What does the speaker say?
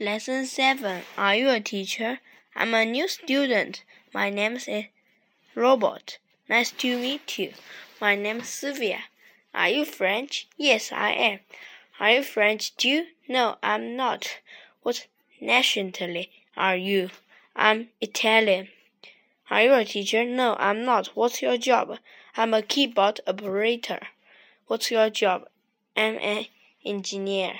Lesson 7 Are you a teacher? I'm a new student. My name is Robert. Nice to meet you. My name is Sylvia. Are you French? Yes, I am. Are you French too? No, I'm not. What nationality are you? I'm Italian. Are you a teacher? No, I'm not. What's your job? I'm a keyboard operator. What's your job? I'm an engineer.